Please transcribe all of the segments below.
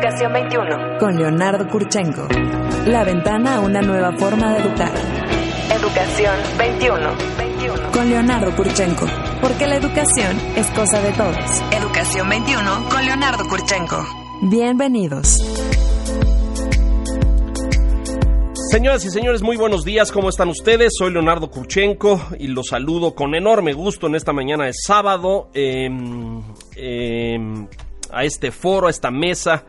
Educación 21. Con Leonardo Kurchenko. La ventana a una nueva forma de educar. Educación 21. 21. Con Leonardo Kurchenko. Porque la educación es cosa de todos. Educación 21 con Leonardo Kurchenko. Bienvenidos. Señoras y señores, muy buenos días, ¿cómo están ustedes? Soy Leonardo Kurchenko y los saludo con enorme gusto en esta mañana de sábado eh, eh, a este foro, a esta mesa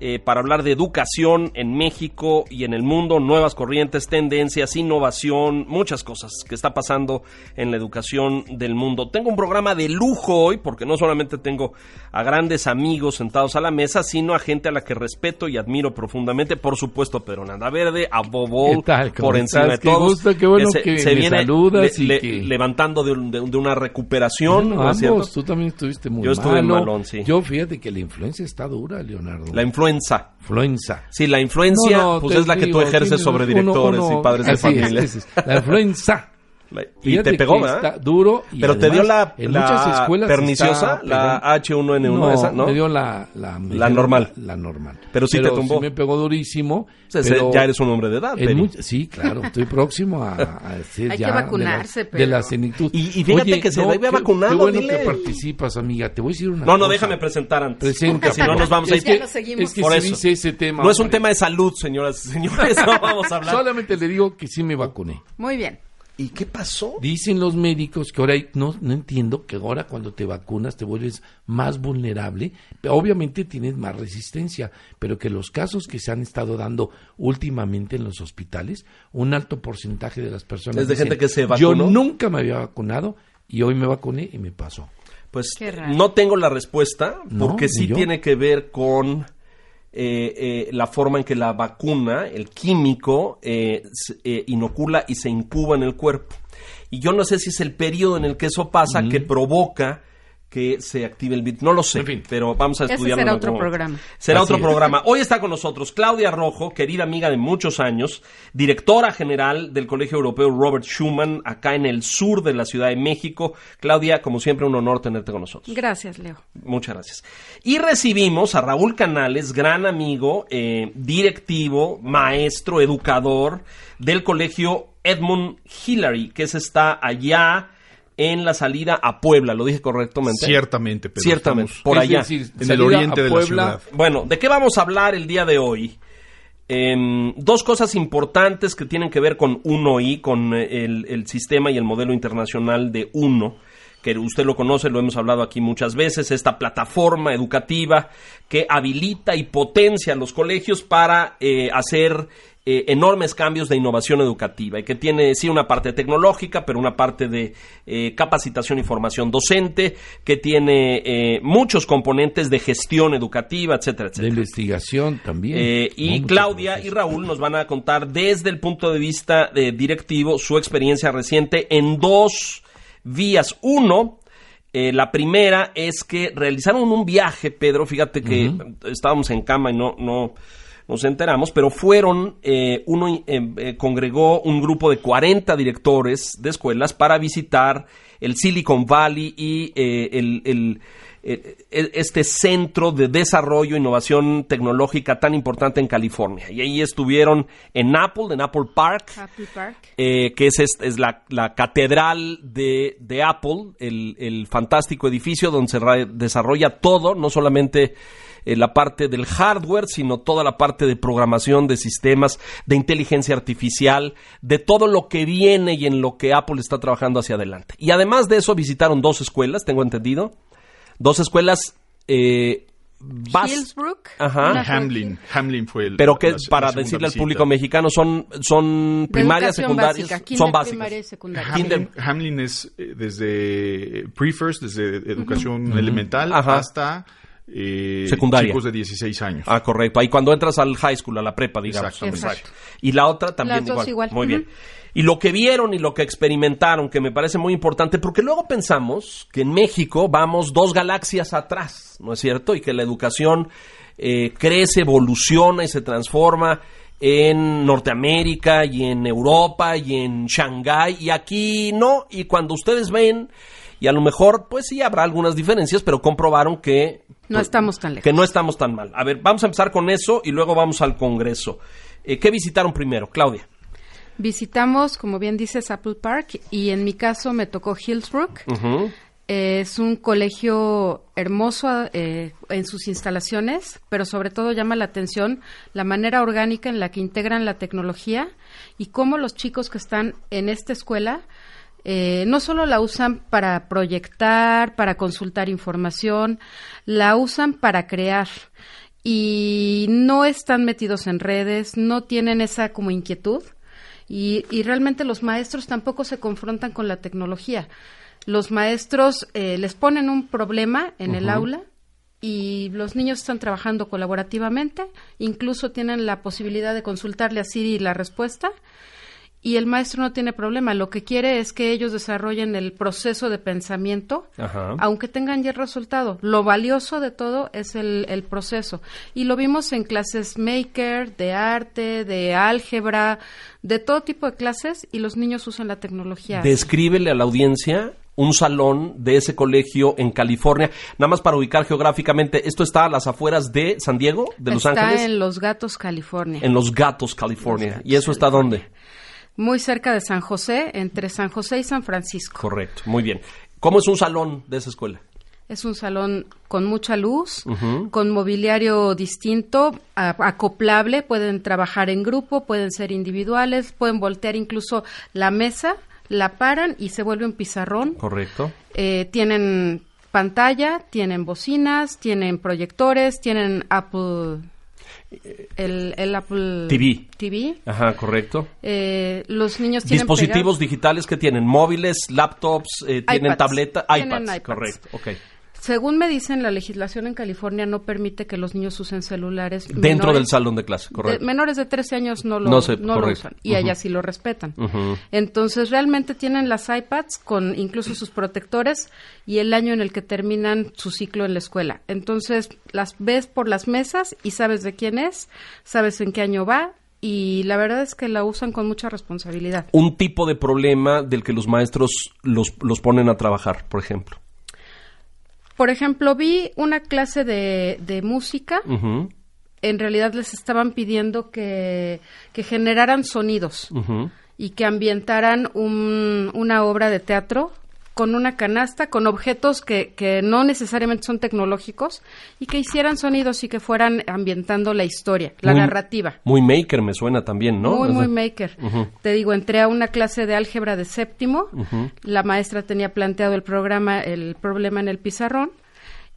eh, para hablar de educación en México y en el mundo, nuevas corrientes, tendencias, innovación, muchas cosas que está pasando en la educación del mundo. Tengo un programa de lujo hoy porque no solamente tengo a grandes amigos sentados a la mesa, sino a gente a la que respeto y admiro profundamente, por supuesto, Pedro Nanda Verde, a Bobo, por encima de todos. Gusto, qué bueno se, que se me viene saludas le- y le- que- levantando de, un- de un- de una recuperación, tú también estuviste muy Yo estuve malo. malón, sí. Yo fíjate que la influencia está dura, Leonardo. La influenza. influenza. Sí, la influencia, No, no, pues es la que tú ejerces sobre directores uno- y padres de así es, familia. esa es, La influenza. Y Fíjate te pegó, ¿verdad? Está duro. y Pero te dio la, en la muchas escuelas perniciosa, la pegando. H1N1 esa, ¿no? me dio la... La, me La dio normal. La, normal. Pero sí te tumbó. me pegó durísimo. O sea, pero ya eres un hombre de edad, en Sí, claro. Estoy próximo a, a ser Hay ya que de la- vacunarse, de, pero- la senectud. Y- y fíjate que se debe qué- vacunado, Qué bueno dile. que participas, amiga. Te voy a decir una No, no, cosa. déjame presentar antes. Presenta, Porque si no nos vamos a ir. es que, dice ese tema. No es un tema de salud, señoras y señores, no vamos a hablar. Solamente le digo que sí me vacuné. Muy bien. ¿Y qué pasó? Dicen los médicos que ahora no, no entiendo que ahora cuando te vacunas te vuelves más vulnerable. Obviamente tienes más resistencia, pero que los casos que se han estado dando últimamente en los hospitales, un alto porcentaje de las personas Es de dicen, gente que se Yo vacunó". nunca me había vacunado y hoy me vacuné y me pasó. Pues Qué raro. no tengo la respuesta, porque sí yo. tiene que ver con eh, eh, la forma en que la vacuna, el químico, eh, eh, inocula y se incuba en el cuerpo. Y yo no sé si es el periodo en el que eso pasa que provoca que se active el virus. No lo sé, En fin. pero vamos a Ese estudiarlo. será en otro momento. programa. Será Así otro es. programa. Hoy está con nosotros Claudia Rojo, querida amiga de muchos años, directora general del Colegio Europeo Robert Schuman, acá en el sur de la Ciudad de México. Claudia, como siempre, un honor tenerte con nosotros. Gracias, Leo. Muchas gracias. Y recibimos a Raúl Canales, gran amigo, eh, directivo, maestro, educador del Colegio Edmund Hillary, que se está allá en la salida a Puebla. ¿Lo dije correctamente? Ciertamente, pero Ciertamente, estamos por allá. decir, en el oriente de la ciudad. Bueno, ¿de qué vamos a hablar el día de hoy? Em, dos cosas importantes que tienen que ver con UNOI, con eh, el, el sistema y el modelo internacional de UNO, que usted lo conoce, lo hemos hablado aquí muchas veces, esta plataforma educativa que habilita y potencia a los colegios para eh, hacer eh, enormes cambios de innovación educativa y que tiene sí una parte tecnológica, pero una parte de eh, capacitación y formación docente, que tiene eh, muchos componentes de gestión educativa, etcétera, de etcétera. investigación también. ¿no? y Claudia y. Raúl nos van a contar desde el punto de vista eh, directivo su experiencia reciente en dos vías. Uno, eh, la primera es que realizaron un viaje, Pedro, fíjate que estábamos en cama y no, no nos enteramos, pero fueron, eh, uno eh, eh, congregó un grupo de 40 directores de escuelas para visitar el Silicon Valley y eh, el, el- eh, eh, este centro de desarrollo e innovación tecnológica tan importante en California. Y ahí estuvieron en Apple, en Apple Park, eh, que es, es la, la catedral de, de Apple, el, el fantástico edificio donde se desarrolla todo, no solamente eh, la parte del hardware, sino toda la parte de programación de sistemas, de inteligencia artificial, de todo lo que viene y en lo que Apple está trabajando hacia adelante. Y además de eso visitaron dos escuelas, tengo entendido, dos escuelas... Eh, bas- Hillsbrook. Ajá. Hamlin, Hamlin fue el. pero que la- para la decirle al público mexicano son son primarias, secundarias, básica, son básicas. primaria y secundaria. Hamlin, es eh, desde pre-first, desde educación elemental Ajá. hasta eh, Secundaria. chicos de 16 años. Ah, correcto. Ahí cuando entras al high school, a la prepa, digamos. Exactamente. Exacto. Y la otra también Las dos igual. Muy bien. Y lo que vieron y lo que experimentaron, que me parece muy importante, porque luego pensamos que en México vamos dos galaxias atrás, ¿no es cierto? Y que la educación eh, crece, evoluciona y se transforma en Norteamérica y en Europa y en Shanghái y aquí no. Y cuando ustedes ven, y a lo mejor, pues sí, habrá algunas diferencias, pero comprobaron que No estamos tan lejos. Que no estamos tan mal. A ver, vamos a empezar con eso y luego vamos al Congreso. Eh, ¿Qué visitaron primero, Claudia? Visitamos, como bien dices, Apple Park y en mi caso me tocó Hillsbrook. Eh, es un colegio hermoso eh, en sus instalaciones, pero sobre todo llama la atención la manera orgánica en la que integran la tecnología y cómo los chicos que están en esta escuela eh, no solo la usan para proyectar, para consultar información, la usan para crear. Y no están metidos en redes, no tienen esa como inquietud. Y, y realmente los maestros tampoco se confrontan con la tecnología. Los maestros eh, les ponen un problema en el aula y los niños están trabajando colaborativamente, incluso tienen la posibilidad de consultarle a Siri la respuesta y el maestro no tiene problema. Lo que quiere es que ellos desarrollen el proceso de pensamiento, Ajá. aunque tengan ya el resultado. Lo valioso de todo es el, el proceso. Y lo vimos en clases maker, de arte, de álgebra, de todo tipo de clases, y los niños usan la tecnología. Descríbele a la audiencia un salón de ese colegio en California. Nada más para ubicar geográficamente, ¿esto está a las afueras de San Diego, de Los Está Ángeles? en Los Gatos, California. En Los Gatos, California. Los Gatos, ¿Y eso está dónde? Muy cerca de San José, entre San José y San Francisco. Correcto, muy bien. ¿Cómo es un salón de esa escuela? Es un salón con mucha luz, con mobiliario distinto, a- acoplable, pueden trabajar en grupo, pueden ser individuales, pueden voltear incluso la mesa, la paran y se vuelve un pizarrón. Correcto. Eh, tienen pantalla, tienen bocinas, tienen proyectores, tienen Apple, el, el Apple TV. TV. Ajá, correcto. Eh, los niños tienen Dispositivos digitales que tienen móviles, laptops, eh, tienen iPads. tableta, Tienen iPads, correcto, ok. Según me dicen, la legislación en California no permite que los niños usen celulares Dentro menores- del salón de clase, de- correcto. menores de 13 años no lo, No se- no lo correcto. usan y allá sí lo respetan. Entonces realmente tienen las iPads con incluso sus protectores y el año en el que terminan su ciclo en la escuela. Entonces las ves por las mesas y sabes de quién es, sabes en qué año va y la verdad es que la usan con mucha responsabilidad. Un tipo de problema del que los maestros los, los ponen a trabajar, por ejemplo. Por ejemplo, vi una clase de, de música. En realidad les estaban pidiendo que, que generaran sonidos y que ambientaran un- una obra de teatro con una canasta, con objetos que, que no necesariamente son tecnológicos y que hicieran sonidos y que fueran ambientando la historia, la Muy- narrativa. Muy maker me suena también, ¿no? Muy, muy maker. Te digo, entré a una clase de álgebra de séptimo. La maestra tenía planteado el programa, el problema en el pizarrón.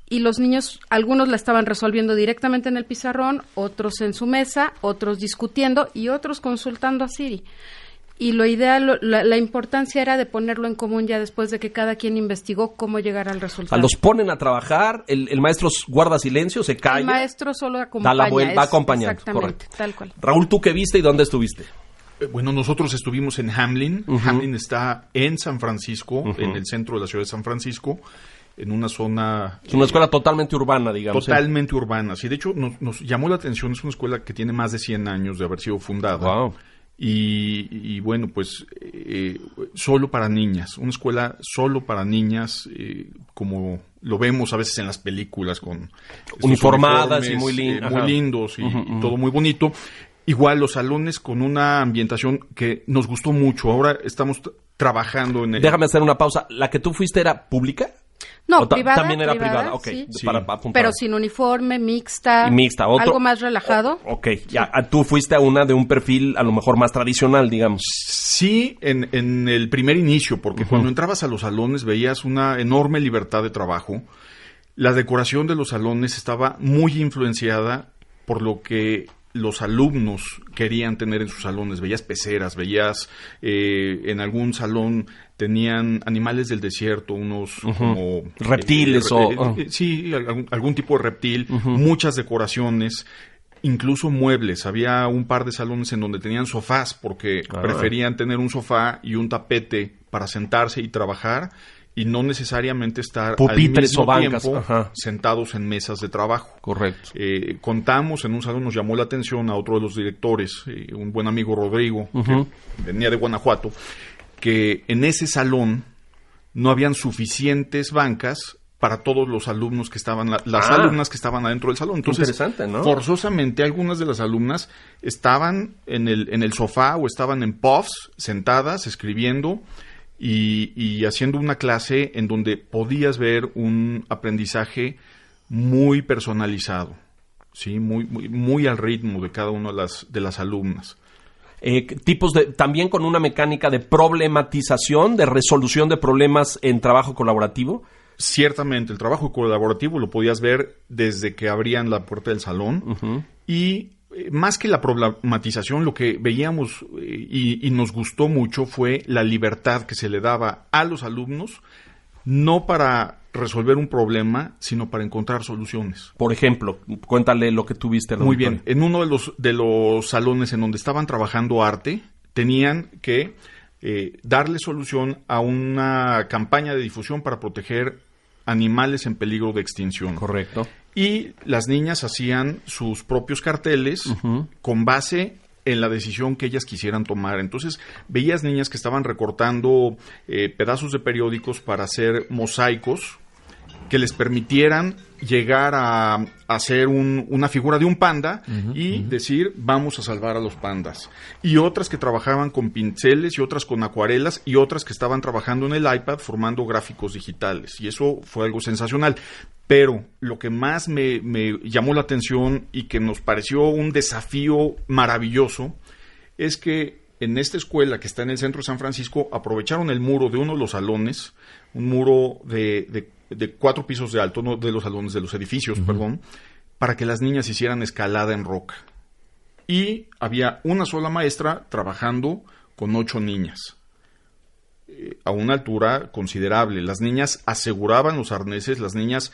Y los niños, algunos la estaban resolviendo directamente en el pizarrón, otros en su mesa, otros discutiendo y otros consultando a Siri. Y lo ideal, lo- la, la importancia era de ponerlo en común ya después de que cada quien investigó cómo llegar al resultado. los ponen a trabajar, el, el maestro guarda silencio, se calla. el maestro solo acompaña. da la vuelta, va acompañando, Exactamente, correcto. tal cual. Raúl, ¿tú qué viste y dónde estuviste? Eh, Bueno, nosotros estuvimos en Hamlin. Hamlin está en San Francisco, en el centro de la ciudad de San Francisco, en una zona Es una escuela totalmente urbana, digamos. ¿eh? totalmente urbana. Sí, de hecho, nos, nos llamó la atención. Es una escuela que tiene más de 100 años de haber sido fundada. Wow. Y, y bueno, pues eh, solo para niñas, una escuela solo para niñas, eh, como lo vemos a veces en las películas con Uniformadas y muy lin- eh, muy lindos y, y todo muy bonito. Igual los salones con una ambientación que nos gustó mucho. Ahora estamos trabajando en el, Déjame hacer una pausa. ¿La que tú fuiste era pública? No, O ta- privada. También era privada, ok. sí. de- Para, apuntar. Pero sin uniforme, mixta. Y mixta. Otro- Algo más relajado. Ok, ya. ah, Tú fuiste a una de un perfil a lo mejor más tradicional, digamos. Sí, en, en el primer inicio, porque cuando entrabas a los salones veías una enorme libertad de trabajo. La decoración de los salones estaba muy influenciada por lo que los alumnos querían tener en sus salones. Veías peceras, veías eh, en algún salón tenían animales del desierto, unos como Reptiles o- eh, ah. eh, sí, algún, algún tipo de reptil, muchas decoraciones. Incluso muebles, había un par de salones en donde tenían sofás porque Ah. preferían tener un sofá y un tapete para sentarse y trabajar y no necesariamente estar Pupitres al mismo o bancas, tiempo ajá. sentados en mesas de trabajo. Correcto. Eh, contamos en un salón, nos llamó la atención a otro de los directores, eh, un buen amigo Rodrigo, que venía de Guanajuato, que en ese salón no habían suficientes bancas para todos los alumnos que estaban, la- las Ah. alumnas que estaban adentro del salón. Entonces, interesante, ¿no? forzosamente algunas de las alumnas estaban en el, en el sofá o estaban en puffs, sentadas, escribiendo y, y haciendo una clase en donde podías ver un aprendizaje muy personalizado, sí, muy, muy, muy al ritmo de cada una de las, de las alumnas. Eh, tipos de, también con una mecánica de problematización, de resolución de problemas en trabajo colaborativo. Ciertamente, el trabajo colaborativo lo podías ver desde que abrían la puerta del salón y eh, más que la problematización, lo que veíamos eh, y, y nos gustó mucho fue la libertad que se le daba a los alumnos, no para resolver un problema, sino para encontrar soluciones. Por ejemplo, cuéntale lo que tuviste. Muy bien, en uno de los, de los salones en donde estaban trabajando arte, tenían que eh, darle solución a una campaña de difusión para proteger animales en peligro de extinción. Correcto. Y las niñas hacían sus propios carteles con base en la decisión que ellas quisieran tomar. Entonces, veías niñas que estaban recortando eh, pedazos de periódicos para hacer mosaicos que les permitieran llegar a, a hacer un- una figura de un panda y decir vamos a salvar a los pandas. Y otras que trabajaban con pinceles y otras con acuarelas y otras que estaban trabajando en el iPad formando gráficos digitales. Y eso fue algo sensacional. Pero lo que más me, me llamó la atención y que nos pareció un desafío maravilloso es que en esta escuela que está en el centro de San Francisco aprovecharon el muro de uno de los salones, un muro de, de- de cuatro pisos de alto, no de los salones, de los edificios, perdón, para que las niñas hicieran escalada en roca. Y había una sola maestra trabajando con ocho niñas eh, a una altura considerable. Las niñas aseguraban los arneses, las niñas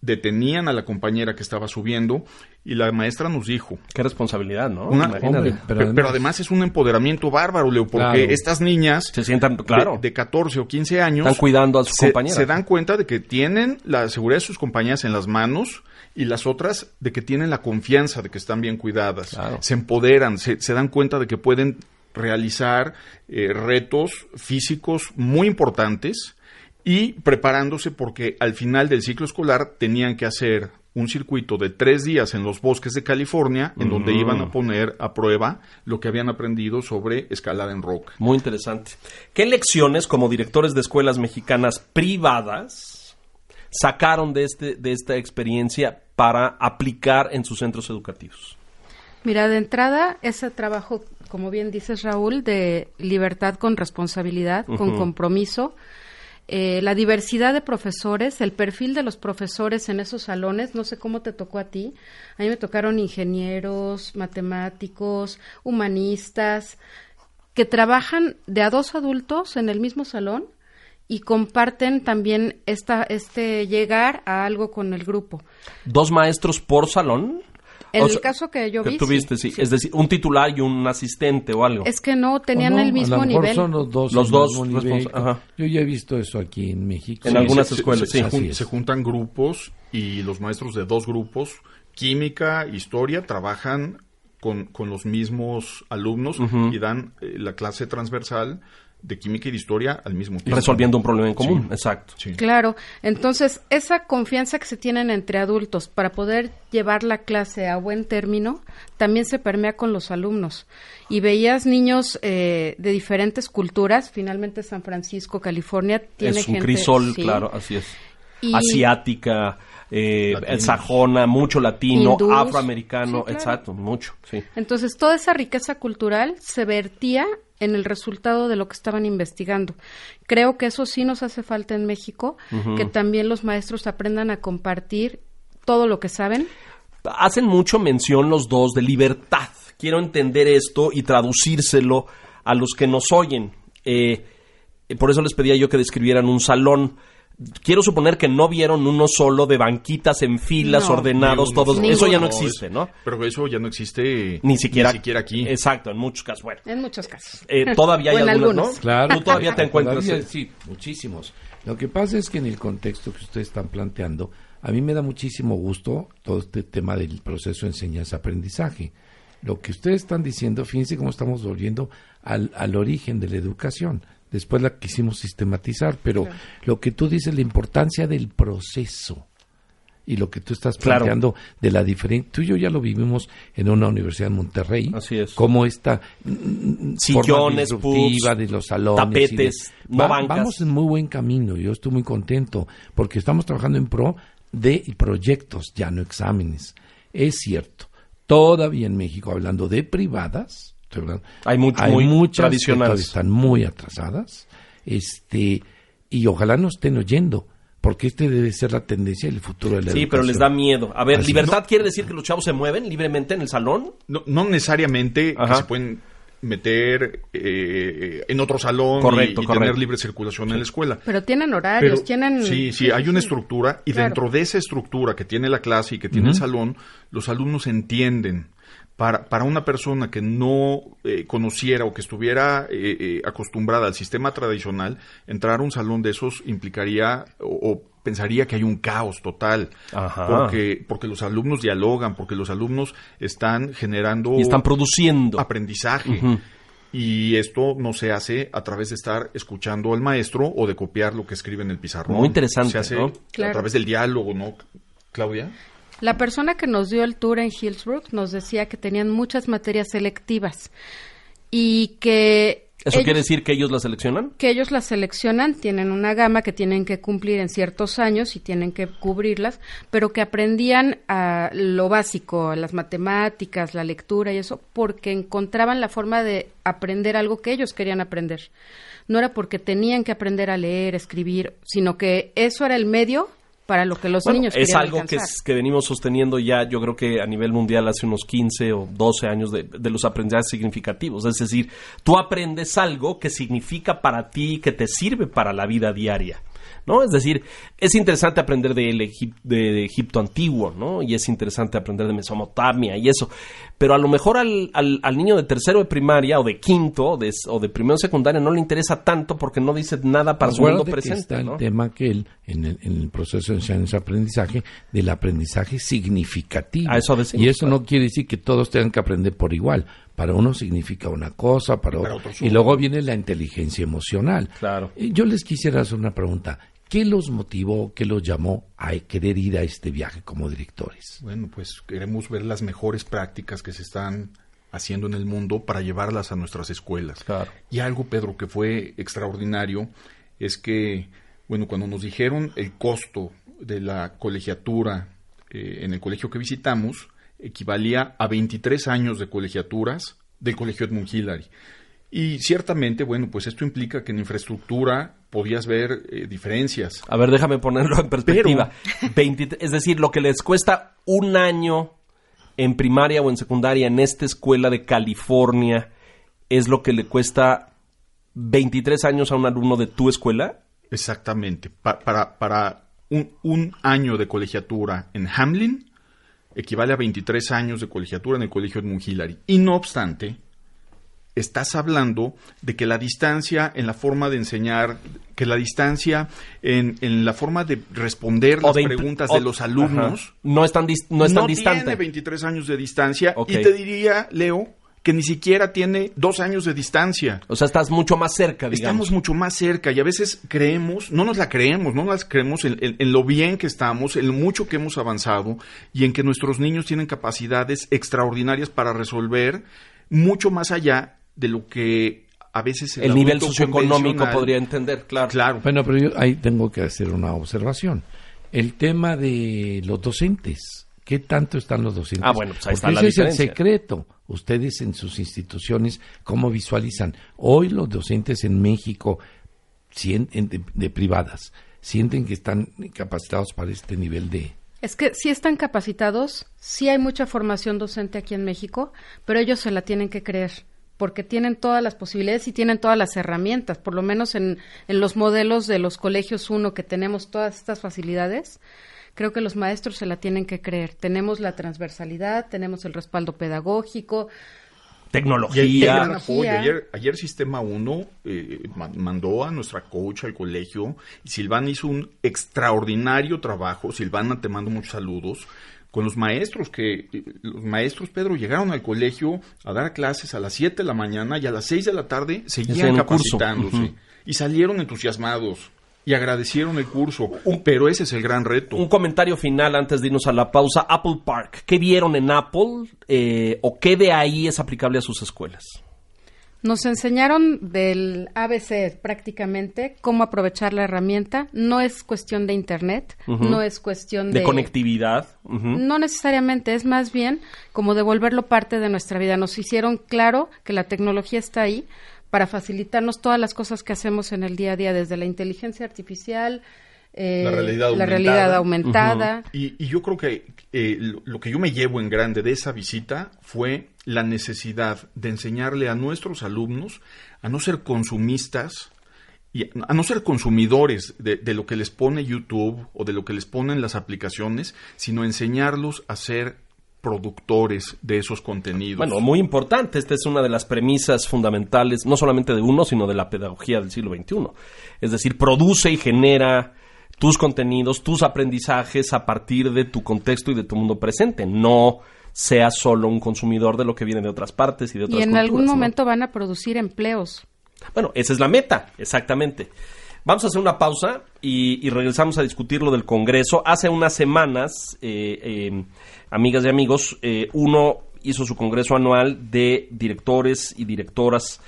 detenían a la compañera que estaba subiendo y la maestra nos dijo, Qué responsabilidad, ¿no? Una-. Hombre, pero, además- además es un empoderamiento bárbaro, Leo, porque Claro. estas niñas Se sientan, claro. de, de 14 o 15 años Están cuidando a sus se, compañeras. se dan cuenta de que tienen la seguridad de sus compañeras en las manos y las otras de que tienen la confianza de que están bien cuidadas. Claro. Se empoderan, se, se dan cuenta de que pueden realizar eh, retos físicos muy importantes y preparándose porque al final del ciclo escolar tenían que hacer un circuito de tres días en los bosques de California en donde Mm. iban a poner a prueba lo que habían aprendido sobre escalada en roca. Muy interesante. ¿Qué lecciones como directores de escuelas mexicanas privadas sacaron de, este, de esta experiencia para aplicar en sus centros educativos? Mira, de entrada, ese trabajo, como bien dices, Raúl, de libertad con responsabilidad, con compromiso, eh, la diversidad de profesores, el perfil de los profesores en esos salones, no sé cómo te tocó a ti, a mí me tocaron ingenieros, matemáticos, humanistas, que trabajan de a dos adultos en el mismo salón y comparten también esta, este llegar a algo con el grupo. ¿Dos maestros por salón? En O el caso que yo vi, tuviste, sí, sí. sí. Es decir, un titular y un asistente o algo. Es que no tenían el A mismo lo mejor nivel. son los dos, Los el dos mismo nivel. ajá. Yo ya he visto eso aquí en México. En Sí, algunas se- escuelas, se, sí. es. se juntan grupos y los maestros de dos grupos, química, historia, trabajan con, con los mismos alumnos y dan eh, la clase transversal de química y de historia al mismo tiempo. Resolviendo un problema en común. Sí. Exacto. Sí. Claro, entonces esa confianza que se tienen entre adultos para poder llevar la clase a buen término también se permea con los alumnos. Y veías niños eh, de diferentes culturas, finalmente San Francisco, California, tiene es un gente, crisol, sí. claro, así es. Y- Asiática, eh, Latinos. sajona, mucho latino, Hindús. afroamericano, Sí, claro. exacto, mucho, sí. Entonces, toda esa riqueza cultural se vertía en el resultado de lo que estaban investigando. Creo que eso sí nos hace falta en México, que también los maestros aprendan a compartir todo lo que saben. Hacen mucho mención los dos de libertad. Quiero entender esto y traducírselo a los que nos oyen. Eh, eh, por eso les pedía yo que describieran un salón. Quiero suponer que no vieron uno solo de banquitas en filas, No. ordenados, Ninguno. todos. Ninguno. Eso ya no existe, ¿no? Pero eso ya no existe Ni siquiera, aquí. Exacto, en muchos casos. Bueno, En muchos casos. eh, todavía hay algunos. ¿no? Claro. Tú todavía te encuentras. Todavía, eh, sí, muchísimos. Lo que pasa es que en el contexto que ustedes están planteando, a mí me da muchísimo gusto todo este tema del proceso de enseñanza-aprendizaje. Lo que ustedes están diciendo, fíjense cómo estamos volviendo al, al origen de la educación. Después la quisimos sistematizar, pero lo que tú dices, la importancia del proceso y lo que tú estás Claro. planteando de la diferencia. Tú y yo ya lo vivimos en una universidad en Monterrey. Así es. Como esta mm, Sillones, forma pubs, de los salones. tapetes, y de- no bancas. Vamos en muy buen camino. Yo estoy muy contento porque estamos trabajando en pro de proyectos, ya no exámenes. Es cierto. Todavía en México, hablando de privadas, estoy hablando- Hay much- hay muy muchas que tradicionales. todavía están muy atrasadas. Este, y ojalá nos estén oyendo, porque este debe ser la tendencia y el futuro de la Sí, pero les da miedo. A ver, Así ¿libertad quiere decir que los chavos se mueven libremente en el salón? No, no necesariamente Ajá. que se pueden meter eh, en otro salón y- Correcto, y, correcto. tener libre circulación en la escuela. Pero tienen horarios, Pero- tienen... Sí, sí, hay una estructura y Claro. dentro de esa estructura que tiene la clase y que tiene el salón, los alumnos entienden. Para, para una persona que no eh, conociera o que estuviera eh, eh, acostumbrada al sistema tradicional, entrar a un salón de esos implicaría o, o pensaría que hay un caos total. Ajá. Porque, porque los alumnos dialogan, porque los alumnos están generando Y están produciendo. aprendizaje. Y esto no se hace a través de estar escuchando al maestro o de copiar lo que escribe en el pizarrón. Muy interesante, Se hace ¿no? a Claro. través del diálogo, ¿no? Claudia. La persona que nos dio el tour en Hillsbrook nos decía que tenían muchas materias selectivas y que ¿Eso ellos- quiere decir que ellos la seleccionan? que ellos las seleccionan, tienen una gama que tienen que cumplir en ciertos años y tienen que cubrirlas, pero que aprendían a lo básico, las matemáticas, la lectura y eso, porque encontraban la forma de aprender algo que ellos querían aprender. No era porque tenían que aprender a leer, escribir, sino que eso era el medio para lo que los Bueno, niños es algo que, es- que venimos sosteniendo ya, yo creo que a nivel mundial hace unos 15 o 12 años de, de los aprendizajes significativos. Es decir, tú aprendes algo que significa para ti, que te sirve para la vida diaria. ¿No? Es decir, es interesante aprender del Egip- de, de Egipto antiguo, ¿no? Y es interesante aprender de Mesopotamia y eso. Pero a lo mejor al, al- al niño de tercero de primaria o de quinto o de, o de primero de secundaria no le interesa tanto porque no dice nada para su mundo Acuérdate que presente. está ¿no? el tema que él, en el, en el proceso de enseñanza-aprendizaje, del aprendizaje significativo. A eso decimos, y eso claro. no quiere decir que todos tengan que aprender por igual. Para uno significa una cosa, para otro. otros y luego viene la inteligencia emocional. Claro. Y Yo les quisiera hacer una pregunta. ¿Qué los motivó, qué los llamó a querer ir a este viaje como directores? Bueno, pues queremos ver las mejores prácticas que se están haciendo en el mundo para llevarlas a nuestras escuelas. Claro. Y algo, Pedro, que fue extraordinario es que, bueno, cuando nos dijeron el costo de la colegiatura eh, en el colegio que visitamos, equivalía a 23 años de colegiaturas del colegio Edmund Hillary. Y ciertamente, bueno, pues esto implica que en infraestructura podías ver eh, diferencias. A ver, déjame ponerlo en perspectiva. 23 es decir, lo que les cuesta un año en primaria o en secundaria en esta escuela de California es lo que le cuesta 23 años a un alumno de tu escuela. Exactamente. Pa- para para un, un año de colegiatura en Hamlin equivale a 23 años de colegiatura en el colegio Edmund Hillary. Y no obstante, estás hablando de que la distancia en la forma de enseñar, que la distancia en, en la forma de responder las de preguntas o- de los alumnos Ajá. no es tan, dis- no es tan distante. tiene 23 años de distancia. Y te diría, Leo, que ni siquiera tiene dos años de distancia. O sea, estás mucho más cerca, digamos. Estamos mucho más cerca y a veces creemos, no nos la creemos, no nos creemos en, en- en lo bien que estamos, en lo mucho que hemos avanzado y en que nuestros niños tienen capacidades extraordinarias para resolver mucho más allá de lo que a veces el nivel socioeconómico podría entender, claro. Claro. Bueno, pero yo ahí tengo que hacer una observación. El tema de los docentes. ¿Qué tanto están los docentes? Ah, bueno, pues ahí está Porque la ese es el secreto. Ustedes en sus instituciones, ¿cómo visualizan? Hoy los docentes en México sienten, de, de privadas sienten que están capacitados para este nivel de... Es que sí están capacitados, sí hay mucha formación docente aquí en México, pero ellos se la tienen que creer, porque tienen todas las posibilidades y tienen todas las herramientas, por lo menos en, en los modelos de los colegios uno que tenemos todas estas facilidades. Creo que los maestros se la tienen que creer. Tenemos la transversalidad, tenemos el respaldo pedagógico, Y el, y el Tecnología. apoyo. Ayer, ayer Sistema 1 eh, ma- mandó a nuestra coach al colegio y Silvana hizo un extraordinario trabajo. Silvana, te mando muchos saludos. Con los maestros que, eh, los maestros, Pedro, llegaron al colegio a dar clases a las 7 de la mañana y a las 6 de la tarde seguían capacitándose. Y salieron entusiasmados y agradecieron el curso. Pero ese es el gran reto. Un comentario final antes de irnos a la pausa. Apple Park, ¿qué vieron en Apple eh, o qué de ahí es aplicable a sus escuelas? Nos enseñaron del ABC prácticamente cómo aprovechar la herramienta. No es cuestión de Internet, no es cuestión de... De conectividad. No necesariamente, es más bien como devolverlo parte de nuestra vida. Nos hicieron claro que la tecnología está ahí para facilitarnos todas las cosas que hacemos en el día a día, desde la inteligencia artificial, eh, La realidad la aumentada. realidad aumentada. Y, y yo creo que eh, lo, lo que yo me llevo en grande de esa visita fue la necesidad de enseñarle a nuestros alumnos a no ser consumistas y a no ser consumidores de, de lo que les pone YouTube o de lo que les ponen las aplicaciones, sino enseñarlos a ser productores de esos contenidos. Bueno, muy importante. Esta es una de las premisas fundamentales, no solamente de uno, sino de la pedagogía del siglo XXI. Es decir, produce y genera tus contenidos, tus aprendizajes a partir de tu contexto y de tu mundo presente. No seas solo un consumidor de lo que viene de otras partes y de otras Y en culturas, algún ¿no? momento van a producir empleos. Bueno, esa es la meta, exactamente. Vamos a hacer una pausa y, y regresamos a discutir lo del Congreso. Hace unas semanas, eh, eh, amigas y amigos, eh, uno hizo su Congreso anual de directores y directoras.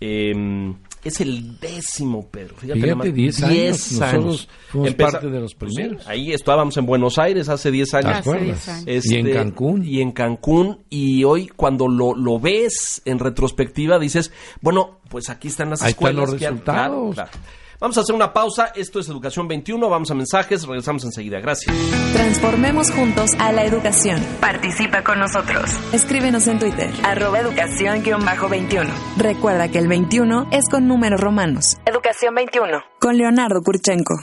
Eh, es el décimo, Pedro. Fíjate, Fíjate, nada más. 10 años. Diez Nosotros fuimos Empeza- parte de los Pues primeros. ahí estábamos en Buenos Aires hace 10 años. ¿Te Hace acuerdas? 10 años. Este, y en Cancún. Y en Cancún. Y hoy, cuando lo, lo ves en retrospectiva, dices, bueno, pues aquí están las Ahí están escuelas. los que han- resultados. claro, claro. Vamos a hacer una pausa. Esto es Educación 21. Vamos a mensajes. Regresamos enseguida. Gracias. Transformemos juntos a la educación. Participa con nosotros. Escríbenos en Twitter. Arroba educación-21. Recuerda que el 21 es con números romanos. Educación 21. Con Leonardo Kurchenko.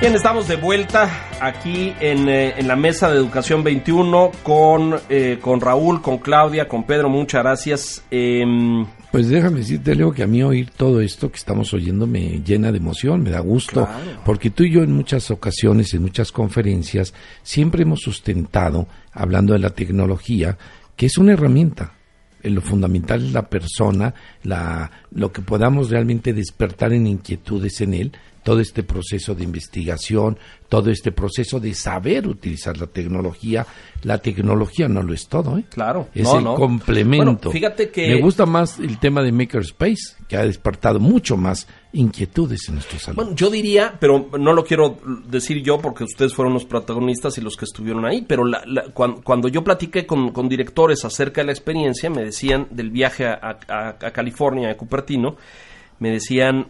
Bien, estamos de vuelta aquí en, eh, en la mesa de Educación 21 con, eh, con Raúl, con Claudia, con Pedro. Muchas gracias. Em, Pues déjame decirte, Leo, que a mí oír todo esto que estamos oyendo me llena de emoción, me da gusto, porque tú y yo en muchas ocasiones, en muchas conferencias, siempre hemos sustentado, hablando de la tecnología, que es una herramienta. Lo fundamental es la persona, la, lo que podamos realmente despertar en inquietudes en él, todo este proceso de investigación, todo este proceso de saber utilizar la tecnología. La tecnología no lo es todo, ¿eh? Claro. Es No, el no. complemento. Bueno, fíjate que- Me gusta más el tema de Makerspace, que ha despertado mucho más inquietudes en nuestros alumnos. Bueno, yo diría, pero no lo quiero decir yo porque ustedes fueron los protagonistas y los que estuvieron ahí, pero la- la- cuan- cuando, yo platiqué con, con directores acerca de la experiencia, me decían del viaje a, a- a California, a Cupertino, me decían,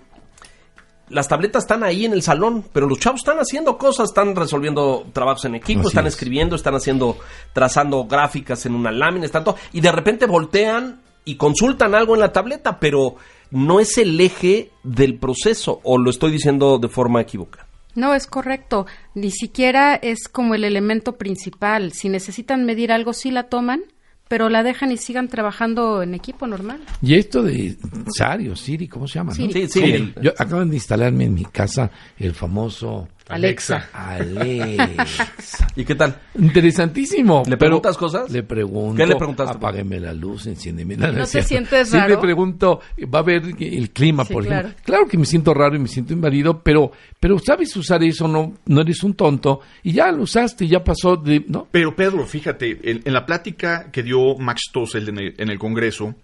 las tabletas están ahí en el salón, pero los chavos están haciendo cosas, están resolviendo trabajos en equipo, Así están es. escribiendo, están haciendo, trazando gráficas en una lámina, están todo, y de repente voltean y consultan algo en la tableta, pero no es el eje del proceso, o lo estoy diciendo de forma equivocada. No, es correcto. Ni siquiera es como el elemento principal. Si necesitan medir algo, sí la toman, pero la dejan y sigan trabajando en equipo normal. Y esto de Sario, Siri, ¿cómo se llama? Siri. Sí, sí, Sí, el- yo acaban de instalarme en mi casa el famoso Alexa. Alexa. ¿Y qué tal? Interesantísimo. ¿Le pero preguntas cosas? Le pregunto. ¿Qué le preguntaste? Apágueme la luz, enciéndeme. ¿No es te cierto. sientes Sí, le raro? pregunto, va a ver el clima, Sí, por claro. ejemplo. Claro que me siento raro y me siento invadido, pero, pero sabes usar eso, no, no eres un tonto, y ya lo usaste, y ya pasó de, ¿no? Pero Pedro, fíjate, en, en la plática que dio Max Tossel en el, en el Congreso,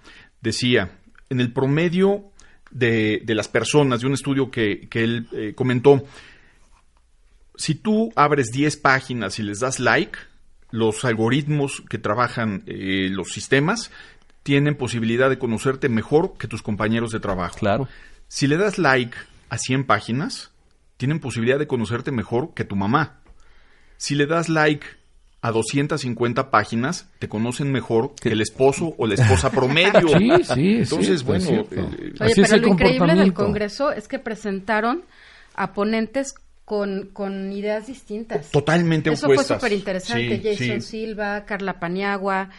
decía, en el promedio de, de las personas, de un estudio que, que él eh, comentó, si tú abres 10 páginas y les das like, los algoritmos que trabajan eh, los sistemas tienen posibilidad de conocerte mejor que tus compañeros de trabajo. Claro. Si le das like a 100 páginas, tienen posibilidad de conocerte mejor que tu mamá. Si le das like a 250 páginas, te conocen mejor que el esposo o la esposa promedio. Sí, sí, es Entonces, bueno, eh, Oye, Así es pero el lo increíble del. Congreso es que presentaron a ponentes con, con ideas distintas. totalmente Eso fue opuestas. súper interesante. Sí, Jason sí. Silva, Carla Paniagua,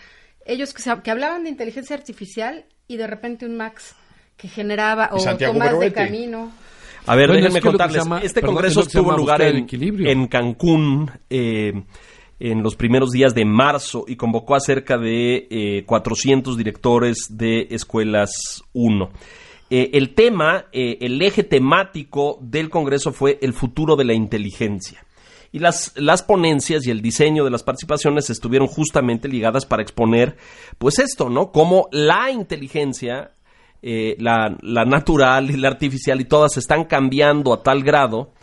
ellos que, se- que hablaban de inteligencia artificial y de repente un Max que generaba, o Santiago Tomás de. Camino. A ver, Bueno, déjenme es que contarles. llama- este perdón, congreso es tuvo lugar en, equilibrio. en Cancún. eh, en los primeros días de marzo y convocó a cerca de eh, 400 directores de escuelas 1. Eh, el tema, eh, el eje temático del Congreso fue el futuro de la inteligencia. Y las, las ponencias y el diseño de las participaciones estuvieron justamente ligadas para exponer, pues esto, ¿no? Cómo la inteligencia, eh, la, la natural y la artificial y todas están cambiando a tal grado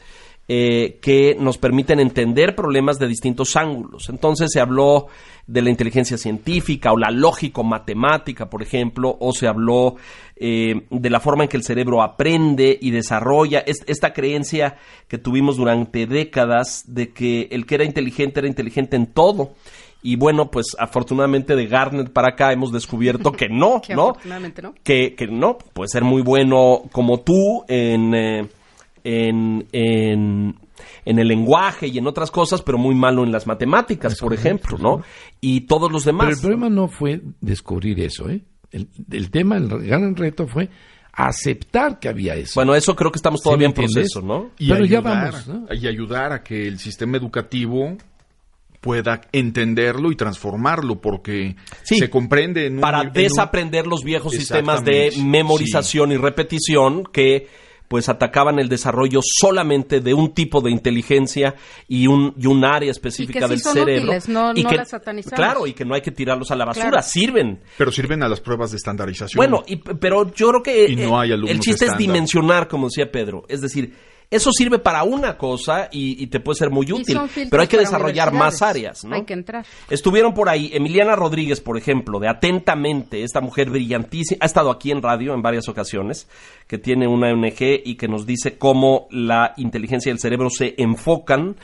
eh, que nos permiten entender problemas de distintos ángulos. Entonces se habló de la inteligencia científica o la lógico-matemática, por ejemplo, o se habló eh, de la forma en que el cerebro aprende y desarrolla es- esta creencia que tuvimos durante décadas de que el que era inteligente era inteligente en todo. Y bueno, pues afortunadamente de Garnet para acá hemos descubierto que no, Que ¿no? afortunadamente no. que, que no, puede ser muy bueno como tú en, eh, en, en, en el lenguaje y en otras cosas, pero muy malo en las matemáticas, por ejemplo, ¿no? Y todos los demás. Pero el problema no fue descubrir eso, ¿eh? El, el tema, el gran reto fue aceptar que había eso. Bueno, eso creo que estamos ¿Sí todavía en proceso, ¿no? Y Pero ya ayudar, vamos, ¿no? Y ayudar a que el sistema educativo pueda entenderlo y transformarlo, porque Sí, se comprende en un, Para en un- desaprender los viejos sistemas de memorización y repetición que pues atacaban el desarrollo solamente de un tipo de inteligencia y un, y un área específica Y que sí del son cerebro. útiles, no- y no que, las satanizamos. Claro, y que no hay que tirarlos a la basura, Claro. sirven. Pero sirven a las pruebas de estandarización. Bueno, y, pero yo creo que Y no hay eh, alumnos el chiste es dimensionar, como decía Pedro. Es decir, eso sirve para una cosa y, y te puede ser muy útil, pero hay que desarrollar más áreas, ¿no? Hay que entrar. Estuvieron por ahí Emiliana Rodríguez, por ejemplo, de Atentamente, esta mujer brillantísima, ha estado aquí en radio en varias ocasiones, que tiene una ONG y que nos dice cómo la inteligencia y el cerebro se enfocan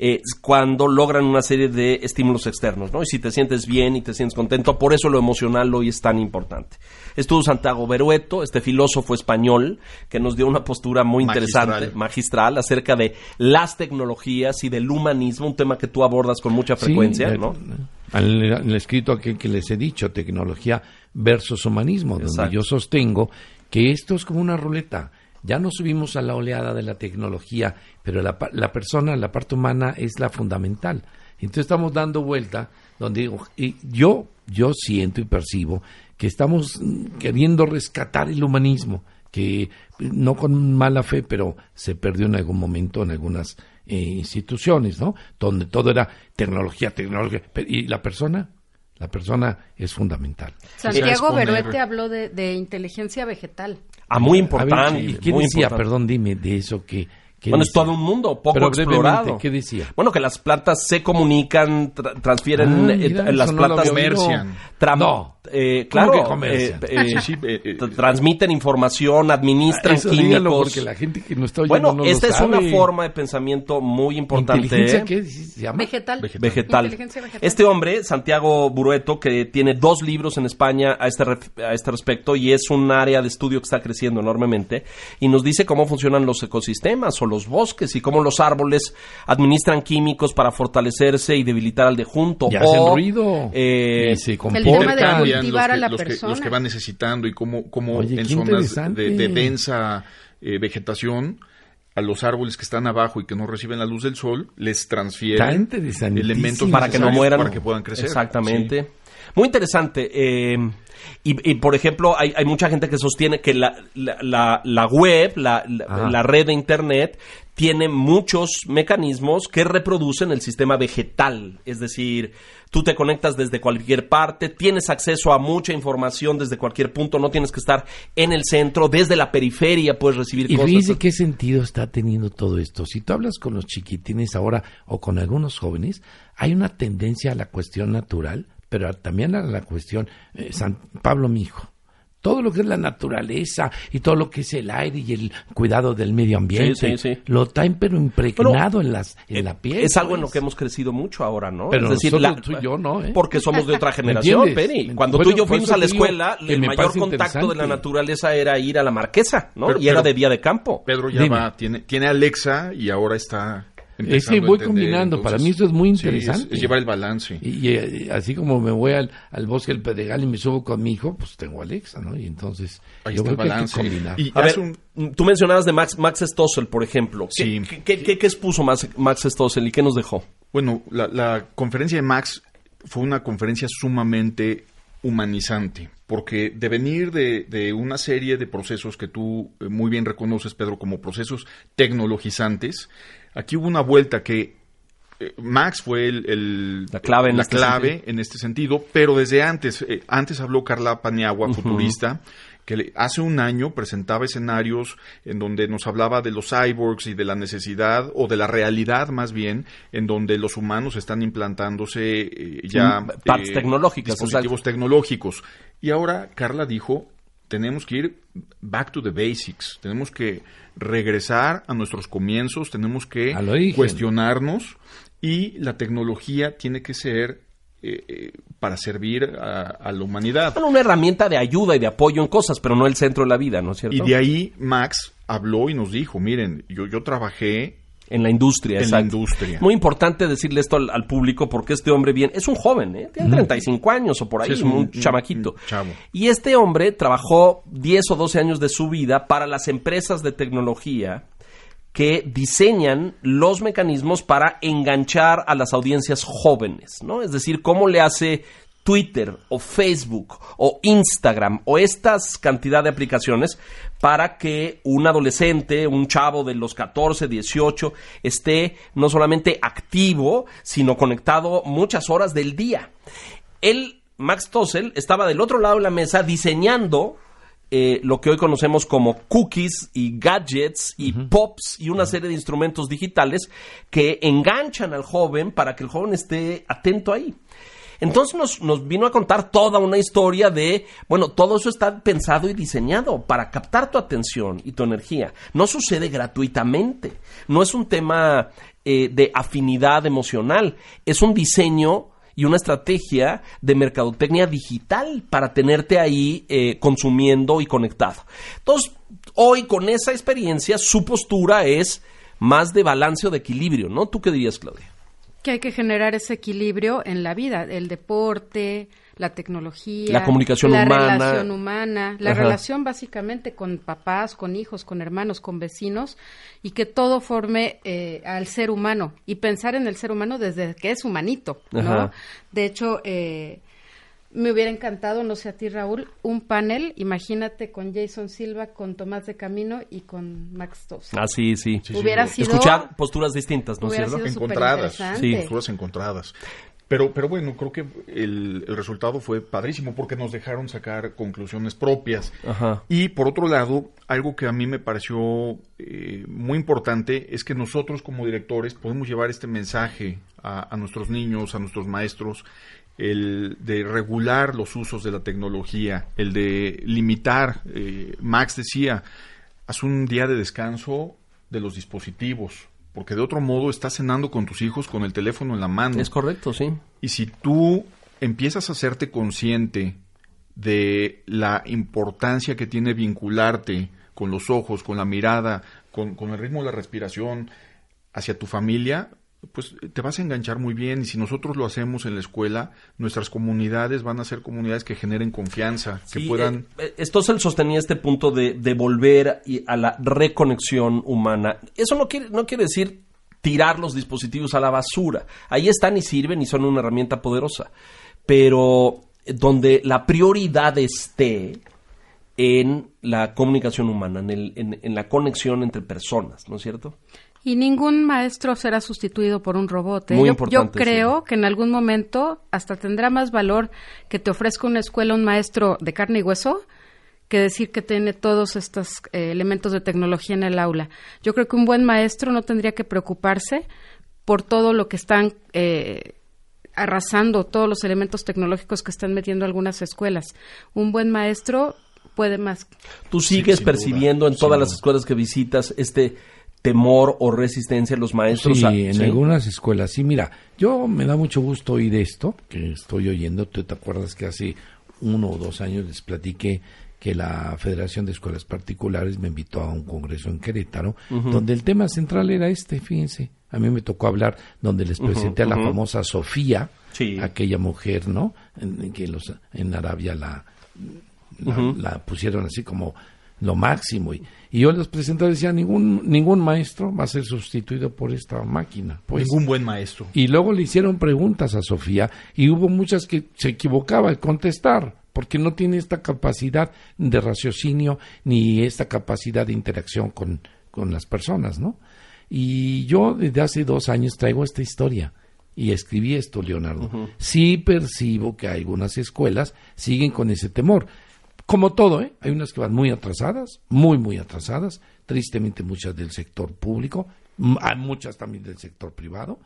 eh, cuando logran una serie de estímulos externos, ¿no? Y si te sientes bien y te sientes contento, por eso lo emocional hoy es tan importante. Estuvo Santiago Berueto, este filósofo español, que nos dio una postura muy interesante, Magistral. magistral, acerca de las tecnologías y del humanismo, un tema que tú abordas con mucha frecuencia, Sí, ¿no? Al, al escrito aquel que les he dicho, tecnología versus humanismo, Exacto. donde yo sostengo que esto es como una ruleta. Ya nos subimos a la oleada de la tecnología, pero la, pa- la persona, la parte humana es la fundamental. Entonces estamos dando vuelta, donde digo, y yo, yo siento y percibo que estamos queriendo rescatar el humanismo, que no con mala fe, pero se perdió en algún momento en algunas eh, instituciones, ¿no? Donde todo era tecnología, tecnología, y la persona, la persona es fundamental. Santiago Beruete habló de, de inteligencia vegetal. Ah, muy ver, importante. ¿y ¿Qué muy decía? importante. Perdón, dime de eso que... Bueno, es todo un mundo poco Pero explorado. ¿qué decía? Bueno, que las plantas se comunican, tra- transfieren Ah, eh, mira, eh, las no plantas oído. Comercian. No. Eh, ¿Cómo claro, que comercian? eh, eh, Sí, sí, eh, eh, transmiten información, administran Eso dígalo, químicos. porque la gente que no está oyendo Bueno, no lo esta es sabe. una forma de pensamiento muy importante. ¿Inteligencia qué se llama? Vegetal. vegetal. Inteligencia vegetal. Este hombre, Santiago Burueto, que tiene dos libros en España a este, a este respecto y es un área de estudio que está creciendo enormemente y nos dice cómo funcionan los ecosistemas o los bosques y cómo los árboles administran químicos para fortalecerse y debilitar al de junto. Y o, hacen ruido. eh, y se comportan. Los a que, la los que- persona. los que van necesitando y cómo, cómo Oye, en zonas de, de densa eh, vegetación a los árboles que están abajo y que no reciben la luz del sol les transfieren elementos para que no mueran. para que puedan crecer. Exactamente. Muy interesante. eh, y, y, por ejemplo, hay, hay mucha gente que sostiene que la, la, la- la web, la, la- red de Internet, tiene muchos mecanismos que reproducen el sistema vegetal. Es decir, tú te conectas desde cualquier parte, tienes acceso a mucha información desde cualquier punto, no tienes que estar en el centro, desde la periferia puedes recibir Y cosas. fíjese qué sentido está teniendo todo esto. Si tú hablas con los chiquitines ahora o con algunos jóvenes, hay una tendencia a la cuestión natural, pero también a la cuestión, eh, San Pablo mi hijo, todo lo que es la naturaleza y todo lo que es el aire y el cuidado del medio ambiente, Sí, sí, sí. lo traen pero impregnado en, las, en la piel. Es algo en lo pues. que hemos crecido mucho ahora, ¿no? Pero es decir, nosotros, tú y yo, ¿no, eh? Porque somos de otra ¿Me generación? Penny. Cuando bueno, tú y yo fuimos a la escuela, el mayor contacto de la naturaleza era ir a la marquesa, ¿no? Pero- y era pero- de día de campo. Pedro ya Dime. va, tiene, tiene Alexa y ahora está Ese voy entender, combinando. Para mí eso es muy sí, interesante. es llevar el balance. Y, y, así como me voy al, al bosque del Pedregal y me subo con mi hijo, pues tengo a Alexa, ¿no? Y entonces Ahí yo está creo el que hay que balance. combinar. Y A ver, un- tú mencionabas de Max, Max Stossel, por ejemplo. ¿Qué, Sí. qué, qué- qué- qué expuso Max, Max Stossel y qué nos dejó? Bueno, la, la conferencia de Max fue una conferencia sumamente humanizante, porque de venir de, de una serie de procesos que tú eh, muy bien reconoces, Pedro, como procesos tecnologizantes, aquí hubo una vuelta que eh, Max fue el, el- La clave en la este clave sentido. en este sentido, pero desde antes, eh, antes habló Carla Paniagua, futurista, que hace un año presentaba escenarios en donde nos hablaba de los cyborgs y de la necesidad, o de la realidad más bien, en donde los humanos están implantándose eh, ya partes tecnológicas, dispositivos tecnológicos. Y ahora Carla dijo, tenemos que ir back to the basics, tenemos que regresar a nuestros comienzos, tenemos que cuestionarnos y la tecnología tiene que ser eh, eh, para servir a, a la humanidad. Bueno, una herramienta de ayuda y de apoyo en cosas, pero no el centro de la vida, ¿no es cierto? Y de ahí Max habló y nos dijo, miren, yo, yo trabajé En la industria, en la industria. Muy importante decirle esto al, al público porque este hombre bien, es un joven, ¿eh? tiene 35 años o por ahí, Sí, es un, chamaquito. un. Y este hombre trabajó 10 o 12 años de su vida para las empresas de tecnología que diseñan los mecanismos para enganchar a las audiencias jóvenes, ¿no? Es decir, cómo le hace Twitter o Facebook o Instagram o estas cantidad de aplicaciones para que un adolescente, un chavo de los 14, 18, esté no solamente activo, sino conectado muchas horas del día. Él, Max Tossel, estaba del otro lado de la mesa diseñando eh, lo que hoy conocemos como cookies y gadgets y pops y una serie de instrumentos digitales que enganchan al joven para que el joven esté atento ahí. Entonces nos, nos vino a contar toda una historia de, bueno, todo eso está pensado y diseñado para captar tu atención y tu energía. No sucede gratuitamente. No es un tema eh, de afinidad emocional. Es un diseño y una estrategia de mercadotecnia digital para tenerte ahí eh, consumiendo y conectado. Entonces, hoy con esa experiencia, su postura es más de balance o de equilibrio, ¿no? ¿Tú qué dirías, Claudia? Que hay que generar ese equilibrio en la vida, el deporte, la tecnología, La comunicación la humana. relación humana, la Ajá. relación básicamente con papás, con hijos, con hermanos, con vecinos y que todo forme eh, al ser humano y pensar en el ser humano desde que es humanito, ¿no? Ajá. De hecho, eh, me hubiera encantado, no sé a ti Raúl, un panel, imagínate con Jason Silva, con Tomás de Camino y con Max Toss. Ah, sí, sí. Hubiera sido- Escuchar posturas distintas, ¿no es cierto? encontradas. Sí. posturas encontradas. Pero, pero bueno, creo que el, el resultado fue padrísimo porque nos dejaron sacar conclusiones propias. Ajá. Y por otro lado, algo que a mí me pareció eh, muy importante es que nosotros como directores podemos llevar este mensaje a, a nuestros niños, a nuestros maestros, el de regular los usos de la tecnología, el de limitar. eh, Max decía, haz un día de descanso de los dispositivos, porque de otro modo estás cenando con tus hijos con el teléfono en la mano. Es correcto, sí. Y si tú empiezas a hacerte consciente de la importancia que tiene vincularte con los ojos, con la mirada, con, con el ritmo de la respiración hacia tu familia, pues te vas a enganchar muy bien. Y si nosotros lo hacemos en la escuela, nuestras comunidades van a ser comunidades que generen confianza, que puedan... eh, eh, Stossel sostenía este punto de, de volver y- a la reconexión humana. Eso no quiere, no quiere decir tirar los dispositivos a la basura. Ahí están y sirven y son una herramienta poderosa. Pero eh, donde la prioridad esté en la comunicación humana, en, el- en- en la conexión entre personas, ¿no es cierto? Y ningún maestro será sustituido por un robot. ¿eh? Muy yo, importante, yo creo que en algún momento hasta tendrá más valor que te ofrezca una escuela un maestro de carne y hueso que decir que tiene todos estos eh, elementos de tecnología en el aula. Yo creo que un buen maestro no tendría que preocuparse por todo lo que están eh, arrasando, todos los elementos tecnológicos que están metiendo algunas escuelas. Un buen maestro puede más. Tú sigues percibiendo duda, en todas las escuelas que visitas este temor o resistencia a los maestros. Sí, a- en ¿sí? algunas escuelas. Sí, mira, yo me da mucho gusto oír esto, que estoy oyendo. ¿Tú te acuerdas que hace uno o dos años les platiqué que la Federación de Escuelas Particulares me invitó a un congreso en Querétaro, donde el tema central era este, fíjense. A mí me tocó hablar donde les presenté a la famosa Sofía, Sí. aquella mujer, ¿no? En, en que los, en Arabia la, la, la pusieron así como lo máximo. Y, y yo les presenté y decía, ningún, ningún maestro va a ser sustituido por esta máquina. Pues, Ningún buen maestro. y luego le hicieron preguntas a Sofía y hubo muchas que se equivocaba al contestar, porque no tiene esta capacidad de raciocinio ni esta capacidad de interacción con, con las personas, ¿no? Y yo desde hace dos años traigo esta historia y escribí esto, Leonardo. Sí percibo que algunas escuelas siguen con ese temor. Como todo, ¿eh? Hay unas que van muy atrasadas, muy, muy atrasadas, tristemente muchas del sector público, hay muchas también del sector privado.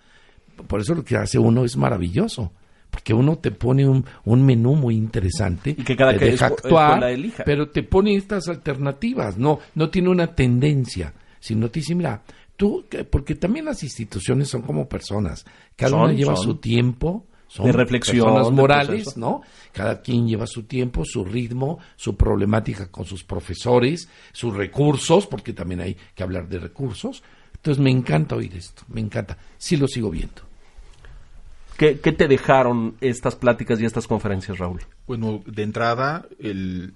Por eso lo que hace uno es maravilloso, porque uno te pone un, un menú muy interesante, Y que cada te que deja actuar, pero te pone estas alternativas, no, no tiene una tendencia, sino te dice, mira, tú, que- porque también las instituciones son como personas, cada Son, una lleva son. su tiempo, son De reflexión, personas de morales. ¿no? Cada quien lleva su tiempo, su ritmo, su problemática con sus profesores, sus recursos, porque también hay que hablar de recursos. Entonces me encanta oír esto, me encanta. Sí lo sigo viendo. ¿Qué, qué te dejaron estas pláticas y estas conferencias, Raúl? Bueno, de entrada, el,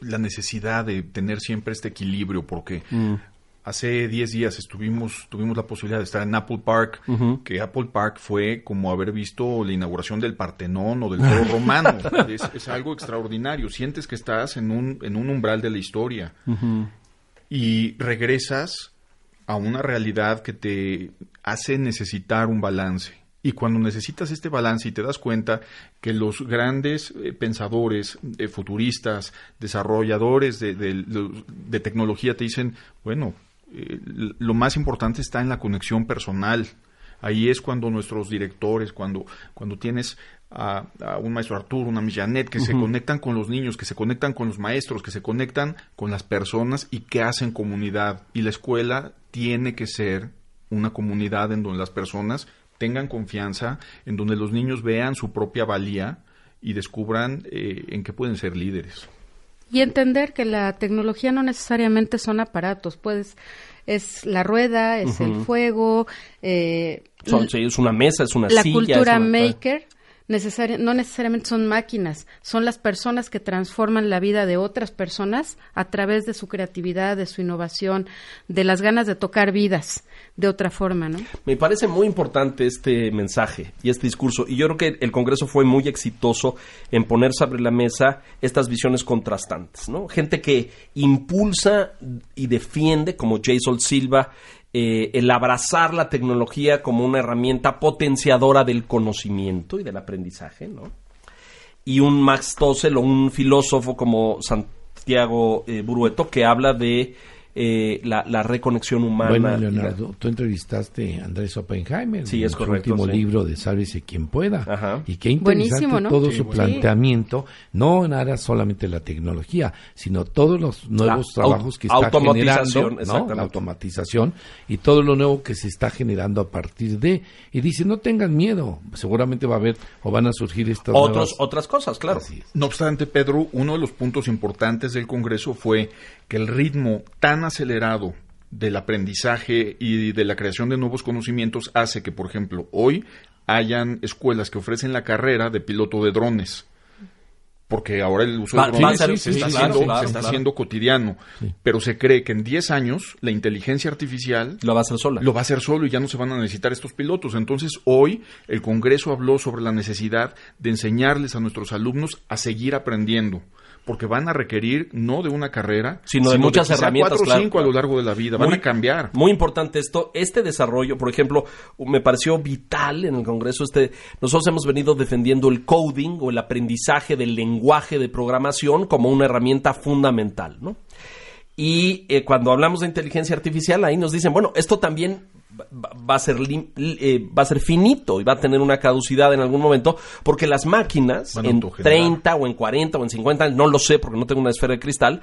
la necesidad de tener siempre este equilibrio, porque hace 10 días estuvimos, tuvimos la posibilidad de estar en Apple Park, que Apple Park fue como haber visto la inauguración del Partenón o del Foro Romano. es, es algo extraordinario. Sientes que estás en un, en un umbral de la historia. Y regresas a una realidad que te hace necesitar un balance. Y cuando necesitas este balance y te das cuenta que los grandes eh, pensadores, eh, futuristas, desarrolladores de, de- de tecnología te dicen, bueno, eh, lo más importante está en la conexión personal. Ahí es cuando nuestros directores, cuando, cuando tienes a, a un maestro Arturo, una Millanet, que se conectan con los niños, que se conectan con los maestros, que se conectan con las personas y que hacen comunidad. Y la escuela tiene que ser una comunidad en donde las personas tengan confianza, en donde los niños vean su propia valía y descubran eh, en qué pueden ser líderes. Y entender que la tecnología no necesariamente son aparatos, pues es la rueda, es el fuego, eh, Son- sí, es una mesa, es una la silla. cultura es una- maker no necesariamente son máquinas, son las personas que transforman la vida de otras personas a través de su creatividad, de su innovación, de las ganas de tocar vidas de otra forma, ¿no? Me parece muy importante este mensaje y este discurso. Y yo creo que el Congreso fue muy exitoso en poner sobre la mesa estas visiones contrastantes, ¿no? Gente que impulsa y defiende, como Jason Silva, eh, el abrazar la tecnología como una herramienta potenciadora del conocimiento y del aprendizaje, ¿no? y un Max Tossel o un filósofo como Santiago eh, Burueto que habla de eh, la, la reconexión humana. Bueno, la- Leonardo, tú entrevistaste a Andrés Oppenheimer Sí, en es su correcto, último sí. libro de Sálvese quien pueda. Ajá. Y qué interesante Buenísimo, ¿no? todo Sí, su planteamiento, no en áreas solamente la tecnología, sino todos los nuevos La trabajos que está automatización, generando, ¿no? La automatización y todo lo nuevo que se está generando a partir de. Y dice, no tengan miedo, seguramente va a haber o van a surgir estas Otros, nuevas- otras cosas, claro. No obstante, Pedro, uno de los puntos importantes del Congreso fue que el ritmo tan acelerado del aprendizaje y de la creación de nuevos conocimientos hace que, por ejemplo, hoy hayan escuelas que ofrecen la carrera de piloto de drones. Porque ahora el uso de drones se sí, está, claro, haciendo, claro, se está claro. haciendo cotidiano. Pero se cree que en 10 años la inteligencia artificial Lo va a hacer sola. lo va a hacer solo y ya no se van a necesitar estos pilotos. Entonces, hoy el Congreso habló sobre la necesidad de enseñarles a nuestros alumnos a seguir aprendiendo, porque van a requerir no de una carrera, Sino de muchas quizá herramientas, cuatro o claro, cinco a lo largo de la vida, van Muy- a cambiar. Muy importante esto. Este desarrollo, por ejemplo, me pareció vital en el Congreso. Este, nosotros hemos venido defendiendo el coding o el aprendizaje del lenguaje de programación como una herramienta fundamental, ¿no? Y eh, cuando hablamos de inteligencia artificial, ahí nos dicen, bueno, esto también va, a ser eh, va a ser finito y va a tener una caducidad en algún momento, porque las máquinas en autogenerar. 30 o en 40 o en 50, no lo sé porque no tengo una esfera de cristal,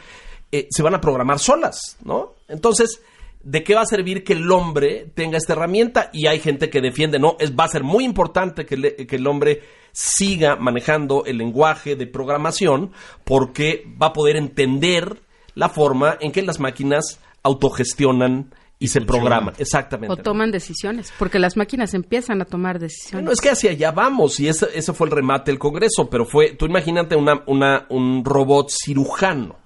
eh, se van a programar solas, ¿no? Entonces, ¿de qué va a servir que el hombre tenga esta herramienta? Y hay gente que defiende, no, es, va a ser muy importante que, le- que el hombre siga manejando el lenguaje de programación porque va a poder entender la forma en que las máquinas autogestionan y se programan. Exactamente. O toman decisiones, porque las máquinas empiezan a tomar decisiones. Bueno, es que hacia allá vamos y ese, ese fue el remate del Congreso, pero fue, tú imagínate una, una, un robot cirujano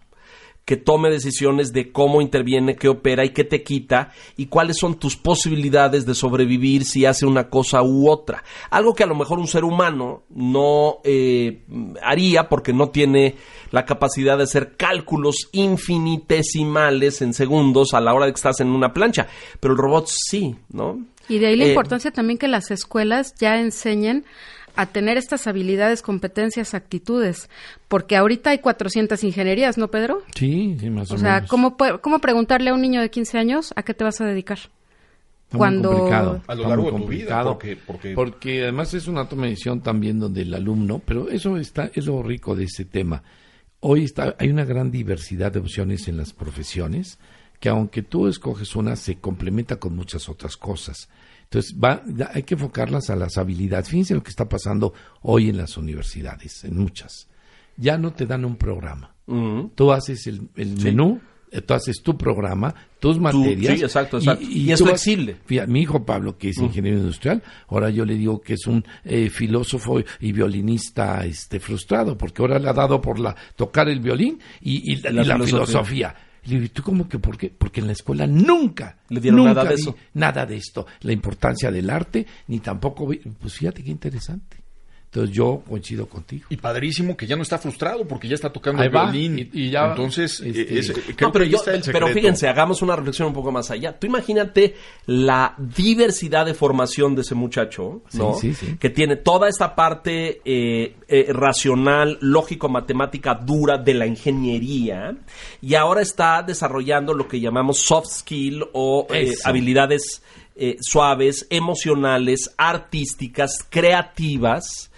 que tome decisiones de cómo interviene, qué opera y qué te quita y cuáles son tus posibilidades de sobrevivir si hace una cosa u otra. Algo que a lo mejor un ser humano no eh, haría porque no tiene la capacidad de hacer cálculos infinitesimales en segundos a la hora de que estás en una plancha, pero el robot sí, ¿no? Y de ahí la Eh, importancia también que las escuelas ya enseñen a tener estas habilidades, competencias, actitudes, porque ahorita hay 400 ingenierías, ¿no, Pedro? Sí, sí, más o, O sea, menos. ¿cómo, ¿cómo preguntarle a un niño de 15 años a qué te vas a dedicar? Está muy cuando- complicado, A lo largo muy de tu vida, porque- porque- porque además es una toma de decisión también donde el alumno, pero eso está es lo rico de ese tema. Hoy está hay una gran diversidad de opciones en las profesiones que aunque tú escoges una se complementa con muchas otras cosas. Entonces, va, hay que enfocarlas a las habilidades. Fíjense lo que está pasando hoy en las universidades, en muchas. Ya no te dan un programa. Tú haces el, el menú, tú haces tu programa, tus materias. sí, exacto, exacto. Y es tú vas- flexible. Fíjate, mi hijo Pablo, que es ingeniero industrial, ahora yo le digo que es un eh, filósofo y violinista este, frustrado, porque ahora le ha dado por la tocar el violín y, y la, y filosofía. filosofía. Y le digo, ¿y tú cómo que por qué? Porque en la escuela nunca Le dieron nunca nada de eso. nada de esto, la importancia del arte, ni tampoco pues fíjate qué interesante. Entonces yo coincido contigo. Y padrísimo que ya no está frustrado porque ya está tocando Ahí el va, violín. y- y ya, Entonces, este, eh, es- No, pero, que ahí yo- está el pero secreto. fíjense, hagamos una reflexión un poco más allá. Tú imagínate la diversidad de formación de ese muchacho, ¿no? Sí, sí, sí. Que tiene toda esta parte eh, eh, racional, lógico-matemática dura de la ingeniería y ahora está desarrollando lo que llamamos soft skill o eh, habilidades eh, suaves, emocionales, artísticas, creativas.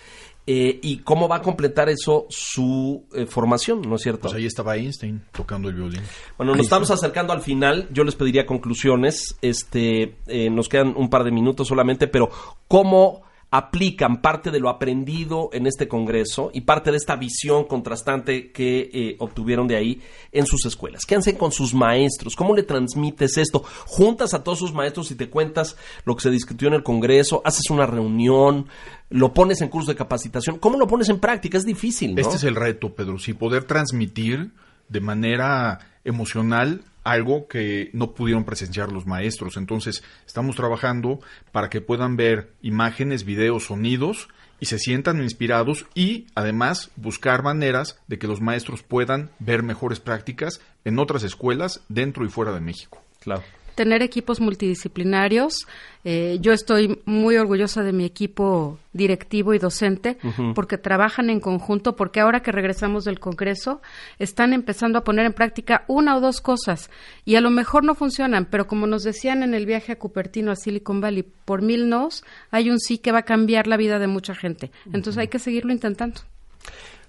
Eh, y cómo va a completar eso su eh, formación, ¿no es cierto? Pues ahí estaba Einstein tocando el violín. Bueno, nos estamos acercando al final. Yo les pediría conclusiones. Este, eh, nos quedan un par de minutos solamente, pero ¿cómo aplican parte de lo aprendido en este congreso y parte de esta visión contrastante que eh, obtuvieron de ahí en sus escuelas? ¿Qué hacen con sus maestros? ¿Cómo le transmites esto? ¿Juntas a todos sus maestros y te cuentas lo que se discutió en el congreso? ¿Haces una reunión? ¿Lo pones en curso de capacitación? ¿Cómo lo pones en práctica? Es difícil, ¿no? Este es el reto, Pedro, sí, poder transmitir de manera emocional algo que no pudieron presenciar los maestros. Entonces, estamos trabajando para que puedan ver imágenes, videos, sonidos y se sientan inspirados y además buscar maneras de que los maestros puedan ver mejores prácticas en otras escuelas dentro y fuera de México. Claro. Tener equipos multidisciplinarios. Eh, yo estoy muy orgullosa de mi equipo directivo y docente porque trabajan en conjunto, porque ahora que regresamos del Congreso están empezando a poner en práctica una o dos cosas y a lo mejor no funcionan, pero como nos decían en el viaje a Cupertino, a Silicon Valley, por mil nos, hay un sí que va a cambiar la vida de mucha gente. Entonces hay que seguirlo intentando.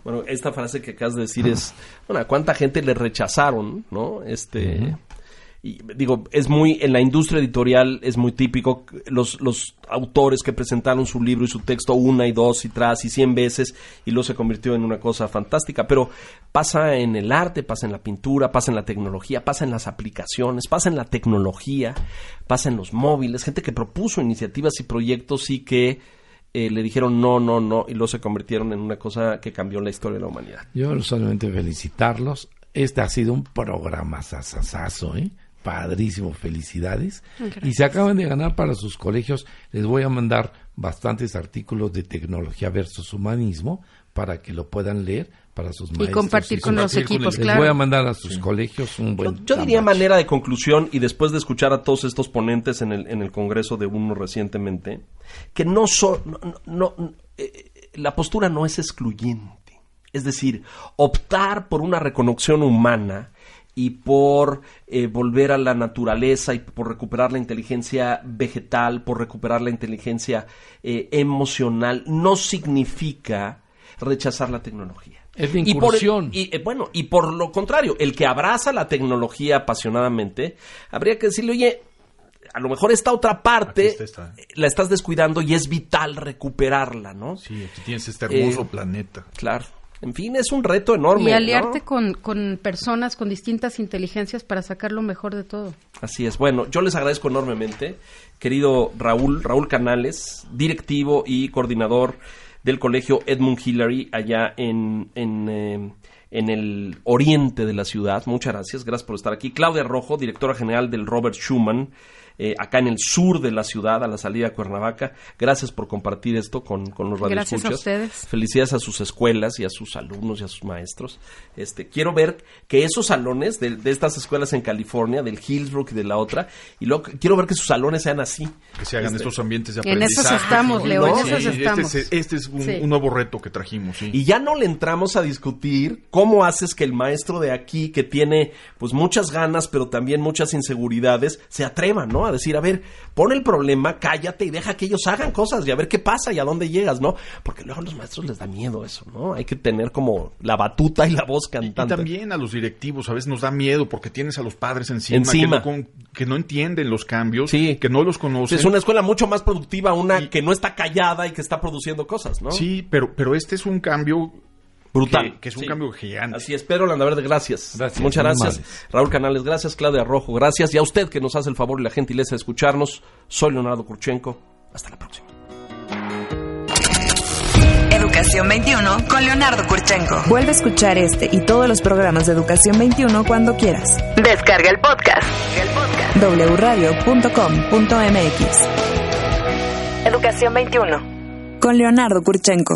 Bueno, esta frase que acabas de decir es, bueno, ¿a cuánta gente le rechazaron, no? Este, y digo, es muy, en la industria editorial es muy típico, los, los autores que presentaron su libro y su texto una y dos y tras y cien veces y luego se convirtió en una cosa fantástica, pero pasa en el arte, pasa en la pintura, pasa en la tecnología, pasa en las aplicaciones, pasa en la tecnología, pasa en los móviles, gente que propuso iniciativas y proyectos y que eh, le dijeron no, no, no, y luego se convirtieron en una cosa que cambió la historia de la humanidad. Yo solamente felicitarlos. Este ha sido un programa sasasazo, ¿eh? Padrísimo, felicidades. Y se acaban de ganar para sus colegios. Les voy a mandar bastantes artículos de tecnología versus humanismo para que lo puedan leer para sus Y maestros. compartir con sus- los con equipos, el- Les voy a mandar a sus colegios un Yo, buen. yo diría tamache. manera de conclusión y después de escuchar a todos estos ponentes en el, en el Congreso de uno recientemente, que no son, no, no- no, eh, la postura no es excluyente. Es decir, optar por una reconexión humana y por eh, volver a la naturaleza y por recuperar la inteligencia vegetal, por recuperar la inteligencia eh, emocional, no significa rechazar la tecnología. Es Y por- incursión. Y, eh, bueno, y por lo contrario, el que abraza la tecnología apasionadamente, habría que decirle, oye, a lo mejor esta otra parte Aquí está esta. la estás descuidando y es vital recuperarla, ¿no? Sí, aquí tienes este hermoso Eh, planeta. Claro. En fin, es un reto enorme. Y aliarte ¿no? con, con personas con distintas inteligencias para sacar lo mejor de todo. Así es. Bueno, yo les agradezco enormemente, querido Raúl, Raúl Canales, directivo y coordinador del colegio Edmund Hillary allá en, en, eh, en el oriente de la ciudad. Muchas gracias, gracias por estar aquí. Claudia Rojo, directora general del Robert Schuman, eh, acá en el sur de la ciudad, a la salida de Cuernavaca. Gracias por compartir esto con, con los Gracias a radioescuchas. ustedes. Felicidades a sus escuelas y a sus alumnos y a sus maestros. Este, quiero ver que esos salones de, de estas escuelas en California, del Hillsbrook y de la otra, y luego quiero ver que sus salones sean así. Que se hagan Este, estos ambientes de En esos aprendizaje. estamos, Leo, en Sí, esos este estamos. es- Este es, un, Sí. un nuevo reto que trajimos, sí. Y ya no le entramos a discutir cómo haces que el maestro de aquí, que tiene pues muchas ganas, pero también muchas inseguridades, se atreva, ¿no? A decir, a ver, pon el problema, cállate y deja que ellos hagan cosas y a ver qué pasa y a dónde llegas, ¿no? Porque luego a los maestros les da miedo eso, ¿no? Hay que tener como la batuta y la voz Y cantante. también a los directivos a veces nos da miedo porque tienes a los padres encima, Encima. Que, no, con- que no entienden los cambios, Sí. que no los conocen. Es una escuela mucho más productiva, una Y- que no está callada y que está produciendo cosas, ¿no? Sí, pero, pero este es un cambio Brutal. que, que es un Sí. cambio gigante. Así es, Pedro Landaverde, gracias. Gracias, Muchas gracias. Raúl Canales, gracias. Claudia Rojo, gracias. Y a usted que nos hace el favor y la gentileza de escucharnos. Soy Leonardo Kurchenko. Hasta la próxima. Educación 21 con Leonardo Kurchenko. Vuelve a escuchar este y todos los programas de Educación 21 cuando quieras. Descarga el podcast. El podcast. wradio.com.mx Educación 21. con Leonardo Kurchenko.